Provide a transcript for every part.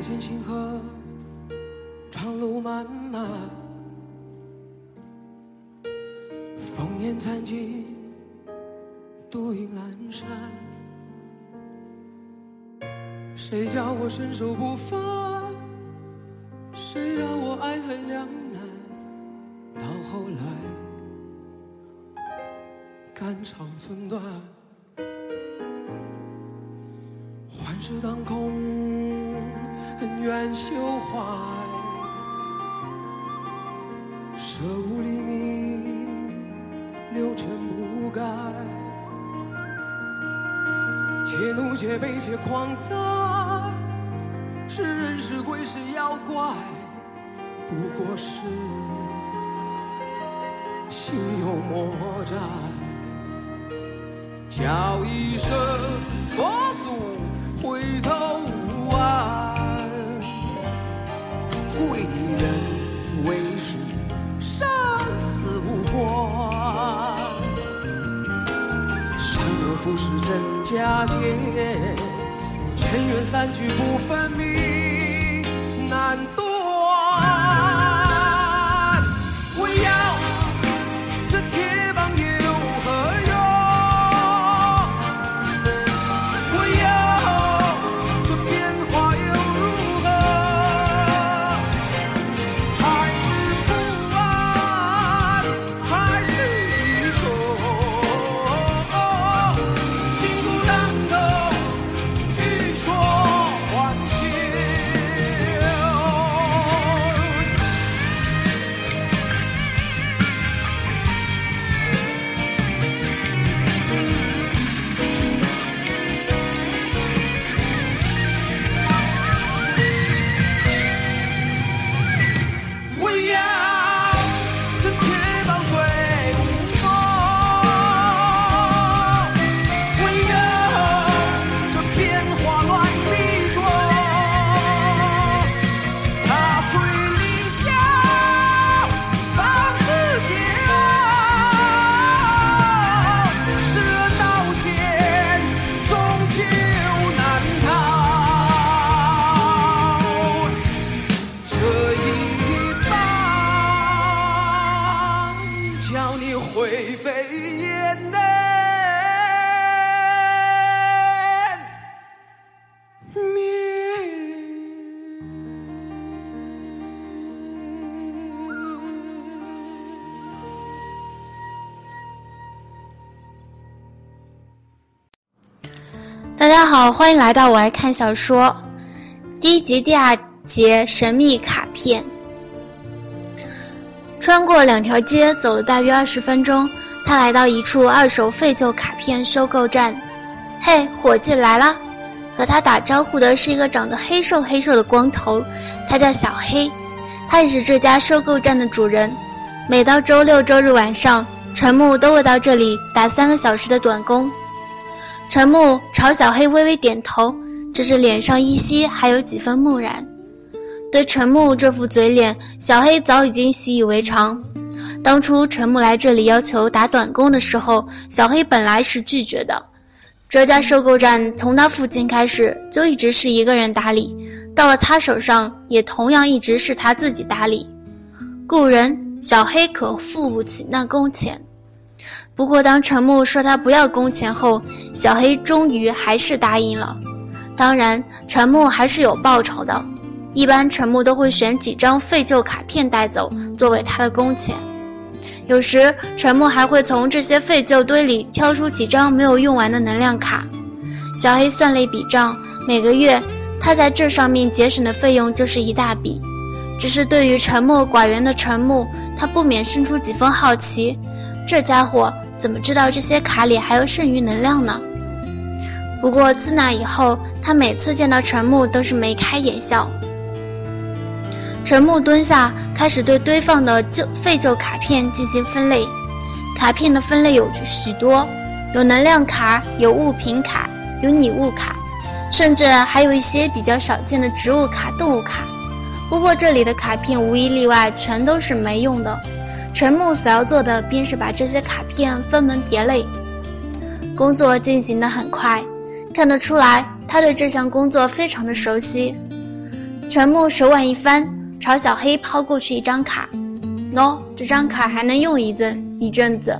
见星河，长路漫漫，烽烟残尽，独影阑珊。谁叫我身手不凡？谁让我爱恨两难？到后来，肝肠寸断，幻世当空，恩怨休怀，舍吾黎明，六尘不改。且怒且悲且狂哉，是人是鬼是妖怪，不过是心有魔债。叫一声佛祖回头不是真假界，尘缘散聚不分明，灰飞烟灭。大家好，欢迎来到我爱看小说第一集第二节神秘卡片。穿过两条街，走了大约二十分钟，他来到一处二手废旧卡片收购站。嘿，伙计来了！和他打招呼的是一个长得黑瘦黑瘦的光头，他叫小黑，他也是这家收购站的主人。每到周六周日晚上，陈木都会到这里打三个小时的短工。陈木朝小黑微微点头，只是脸上依稀还有几分木然。对陈木这副嘴脸，小黑早已经习以为常。当初陈木来这里要求打短工的时候，小黑本来是拒绝的。这家收购站从他父亲开始就一直是一个人打理，到了他手上也同样一直是他自己打理。雇人小黑可付不起那工钱。不过，当陈木说他不要工钱后，小黑终于还是答应了。当然，陈木还是有报酬的。一般陈木都会选几张废旧卡片带走，作为他的工钱。有时，陈木还会从这些废旧堆里挑出几张没有用完的能量卡。小黑算了一笔账，每个月他在这上面节省的费用就是一大笔。只是对于沉默寡言的陈木，他不免生出几分好奇：这家伙怎么知道这些卡里还有剩余能量呢？不过自那以后，他每次见到陈木都是眉开眼笑。陈木蹲下，开始对堆放的旧废旧卡片进行分类。卡片的分类有许多，有能量卡，有物品卡，有拟物卡，甚至还有一些比较少见的植物卡、动物卡。不过这里的卡片无一例外全都是没用的。陈木所要做的便是把这些卡片分门别类。工作进行的很快，看得出来他对这项工作非常的熟悉。陈木手腕一翻，朝小黑抛过去一张卡。喏，这张卡还能用一阵一阵子。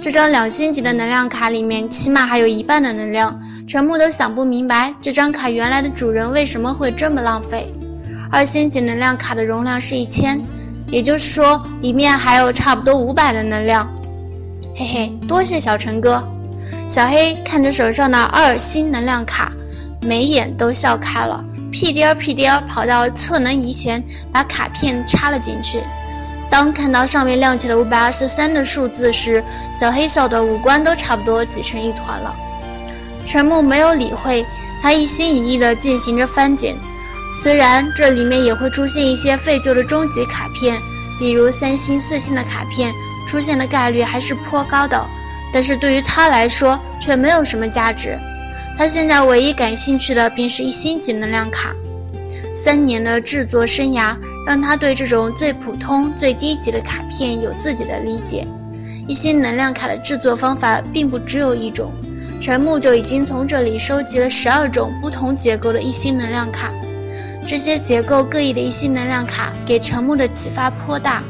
这张两星级的能量卡里面起码还有一半的能量。陈木都想不明白，这张卡原来的主人为什么会这么浪费。二星级能量卡的容量是一千，也就是说里面还有差不多五百的能量。嘿嘿，多谢小陈哥。小黑看着手上的二星能量卡，眉眼都笑开了，屁颠儿屁颠儿跑到测能仪前，把卡片插了进去。当看到上面亮起了五百二十三的数字时，小黑笑的五官都差不多挤成一团了。陈木没有理会，他一心一意地进行着翻检。虽然这里面也会出现一些废旧的终极卡片，比如三星、四星的卡片出现的概率还是颇高的，但是对于他来说却没有什么价值。他现在唯一感兴趣的便是一星级能量卡。三年的制作生涯让他对这种最普通、最低级的卡片有自己的理解。一星能量卡的制作方法并不只有一种。陈木就已经从这里收集了十二种不同结构的一星能量卡，这些结构各异的一星能量卡给陈木的启发颇大。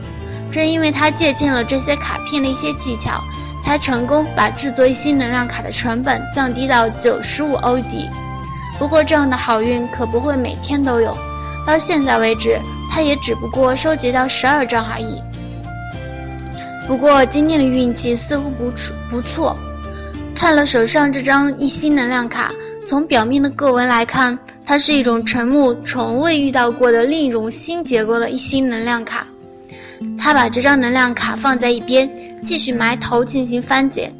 正因为他借鉴了这些卡片的一些技巧，才成功把制作一星能量卡的成本降低到九十五欧底。不过这样的好运可不会每天都有，到现在为止，他也只不过收集到十二张而已。不过今天的运气似乎不不错。看了手上这张一星能量卡，从表面的个纹来看，它是一种陈木从未遇到过的另一种新结构的一星能量卡。他把这张能量卡放在一边，继续埋头进行翻检。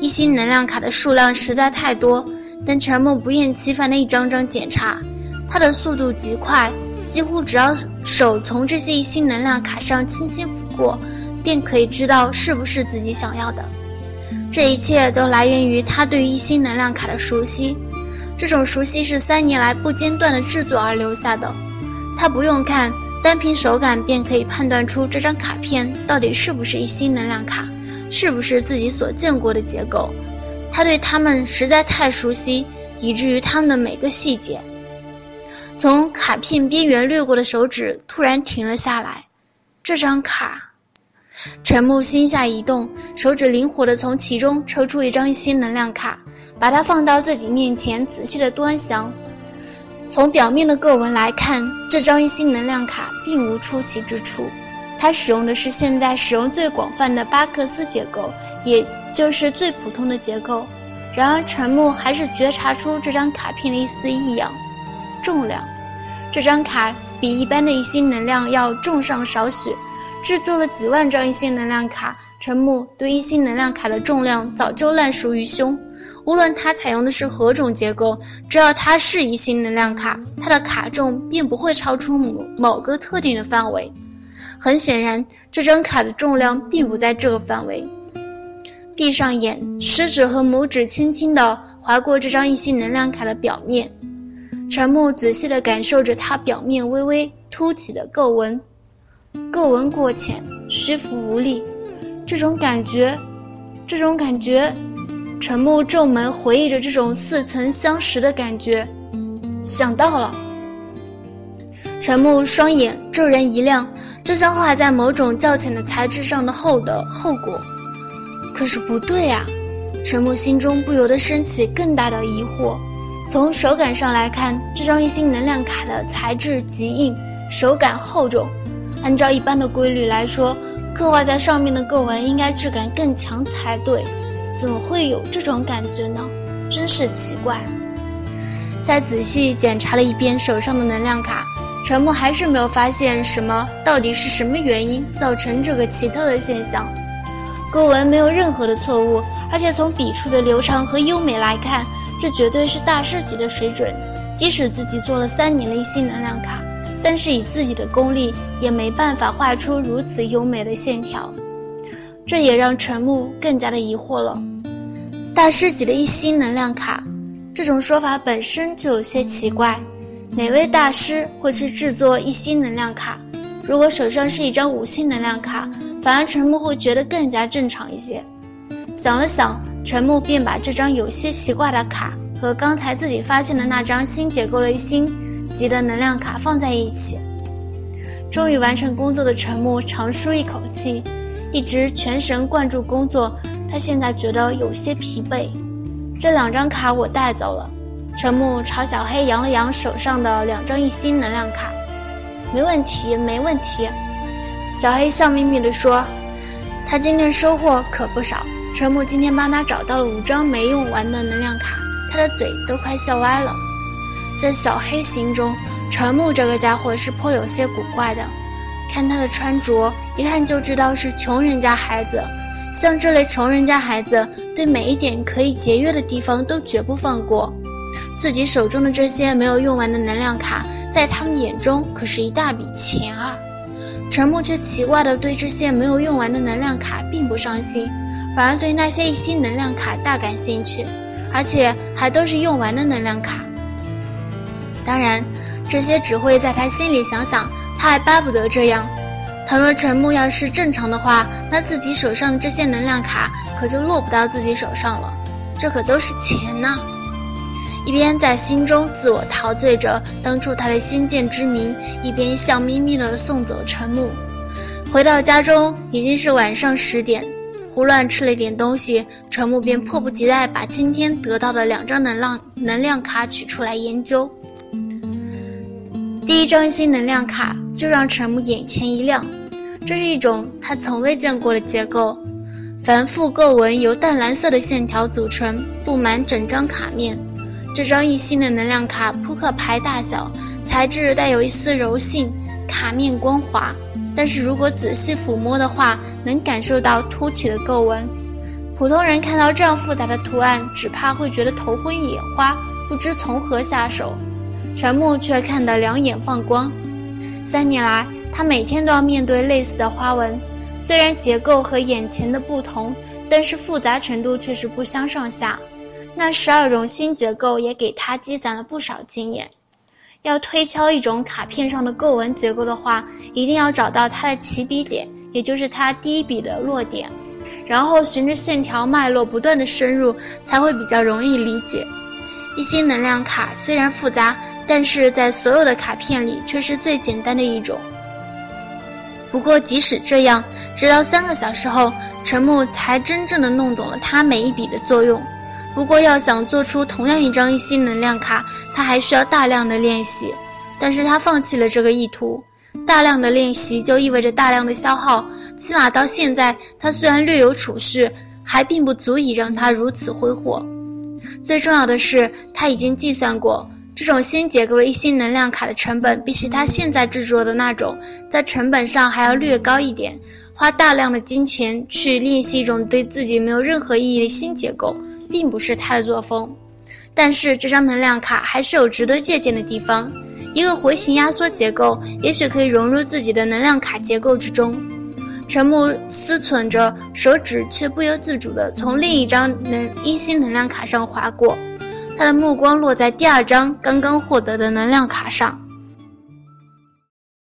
一星能量卡的数量实在太多，但陈默不厌其烦地一张张检查，他的速度极快，几乎只要手从这些一星能量卡上轻轻抚过，便可以知道是不是自己想要的。这一切都来源于他对一星能量卡的熟悉，这种熟悉是三年来不间断的制作而留下的。他不用看，单凭手感便可以判断出这张卡片到底是不是一星能量卡，是不是自己所见过的结构。他对它们实在太熟悉，以至于它们的每个细节。从卡片边缘掠过的手指突然停了下来，这张卡。陈木心下一动，手指灵活的从其中抽出一张一星能量卡，把它放到自己面前，仔细的端详。从表面的个纹来看，这张一星能量卡并无出奇之处。它使用的是现在使用最广泛的巴克斯结构，也就是最普通的结构。然而，陈木还是觉察出这张卡片的一丝异样：重量。这张卡比一般的一星能量要重上少许。制作了几万张一星能量卡，陈木对一星能量卡的重量早就烂熟于胸。无论它采用的是何种结构，只要它是一星能量卡，它的卡重便不会超出某某个特定的范围。很显然，这张卡的重量并不在这个范围。闭上眼，食指和拇指轻轻地划过这张一星能量卡的表面，陈木仔细地感受着它表面微微凸起的构纹。个纹过浅，虚浮无力，这种感觉，这种感觉，陈木皱眉回忆着这种似曾相识的感觉，想到了。陈木双眼骤然一亮，就像画在某种较浅的材质上的后的后果。可是不对啊！陈木心中不由得升起更大的疑惑。从手感上来看，这张一星能量卡的材质极硬，手感厚重。按照一般的规律来说，刻画在上面的个纹应该质感更强才对，怎么会有这种感觉呢？真是奇怪。再仔细检查了一遍手上的能量卡，陈木还是没有发现什么。到底是什么原因造成这个奇特的现象？勾纹没有任何的错误，而且从笔触的流畅和优美来看，这绝对是大师级的水准。即使自己做了三年的一星能量卡。但是以自己的功力也没办法画出如此优美的线条，这也让陈木更加的疑惑了。大师级的一星能量卡，这种说法本身就有些奇怪。哪位大师会去制作一星能量卡？如果手上是一张五星能量卡，反而陈木会觉得更加正常一些。想了想，陈木便把这张有些奇怪的卡和刚才自己发现的那张新结构的一星。级的能量卡放在一起。终于完成工作的陈木长舒一口气，一直全神贯注工作。他现在觉得有些疲惫。这两张卡我带走了。陈木朝小黑扬了扬手上的两张一星能量卡，没问题，没问题。小黑笑眯眯地说：“他今天收获可不少。陈木今天帮他找到了五张没用完的能量卡，他的嘴都快笑歪了。”在小黑心中，陈木这个家伙是颇有些古怪的。看他的穿着，一看就知道是穷人家孩子。像这类穷人家孩子，对每一点可以节约的地方都绝不放过。自己手中的这些没有用完的能量卡，在他们眼中可是一大笔钱啊！陈木却奇怪地对这些没有用完的能量卡并不上心，反而对那些一星能量卡大感兴趣，而且还都是用完的能量卡。当然，这些只会在他心里想想，他还巴不得这样。倘若陈木要是正常的话，那自己手上的这些能量卡可就落不到自己手上了，这可都是钱呐！一边在心中自我陶醉着当初他的先见之明，一边笑眯眯地送走陈木。回到家中已经是晚上十点，胡乱吃了一点东西，陈木便迫不及待把今天得到的两张能量能量卡取出来研究。第一张新能量卡就让陈木眼前一亮，这是一种他从未见过的结构，繁复构纹由淡蓝色的线条组成，布满整张卡面。这张一星的能量卡扑克牌大小，材质带有一丝柔性，卡面光滑。但是如果仔细抚摸的话，能感受到凸起的构纹。普通人看到这样复杂的图案，只怕会觉得头昏眼花，不知从何下手。陈木却看得两眼放光。三年来，他每天都要面对类似的花纹，虽然结构和眼前的不同，但是复杂程度却是不相上下。那十二种新结构也给他积攒了不少经验。要推敲一种卡片上的构纹结构的话，一定要找到它的起笔点，也就是它第一笔的落点，然后循着线条脉络不断的深入，才会比较容易理解。一些能量卡虽然复杂，但是在所有的卡片里却是最简单的一种。不过即使这样，直到三个小时后，陈木才真正的弄懂了它每一笔的作用。不过，要想做出同样一张一星能量卡，他还需要大量的练习。但是他放弃了这个意图。大量的练习就意味着大量的消耗，起码到现在，他虽然略有储蓄，还并不足以让他如此挥霍。最重要的是，他已经计算过，这种新结构的一星能量卡的成本，比起他现在制作的那种，在成本上还要略高一点。花大量的金钱去练习一种对自己没有任何意义的新结构。并不是他的作风，但是这张能量卡还是有值得借鉴的地方。一个回形压缩结构，也许可以融入自己的能量卡结构之中。陈木思忖着，手指却不由自主地从另一张能一星能量卡上划过，他的目光落在第二张刚刚获得的能量卡上。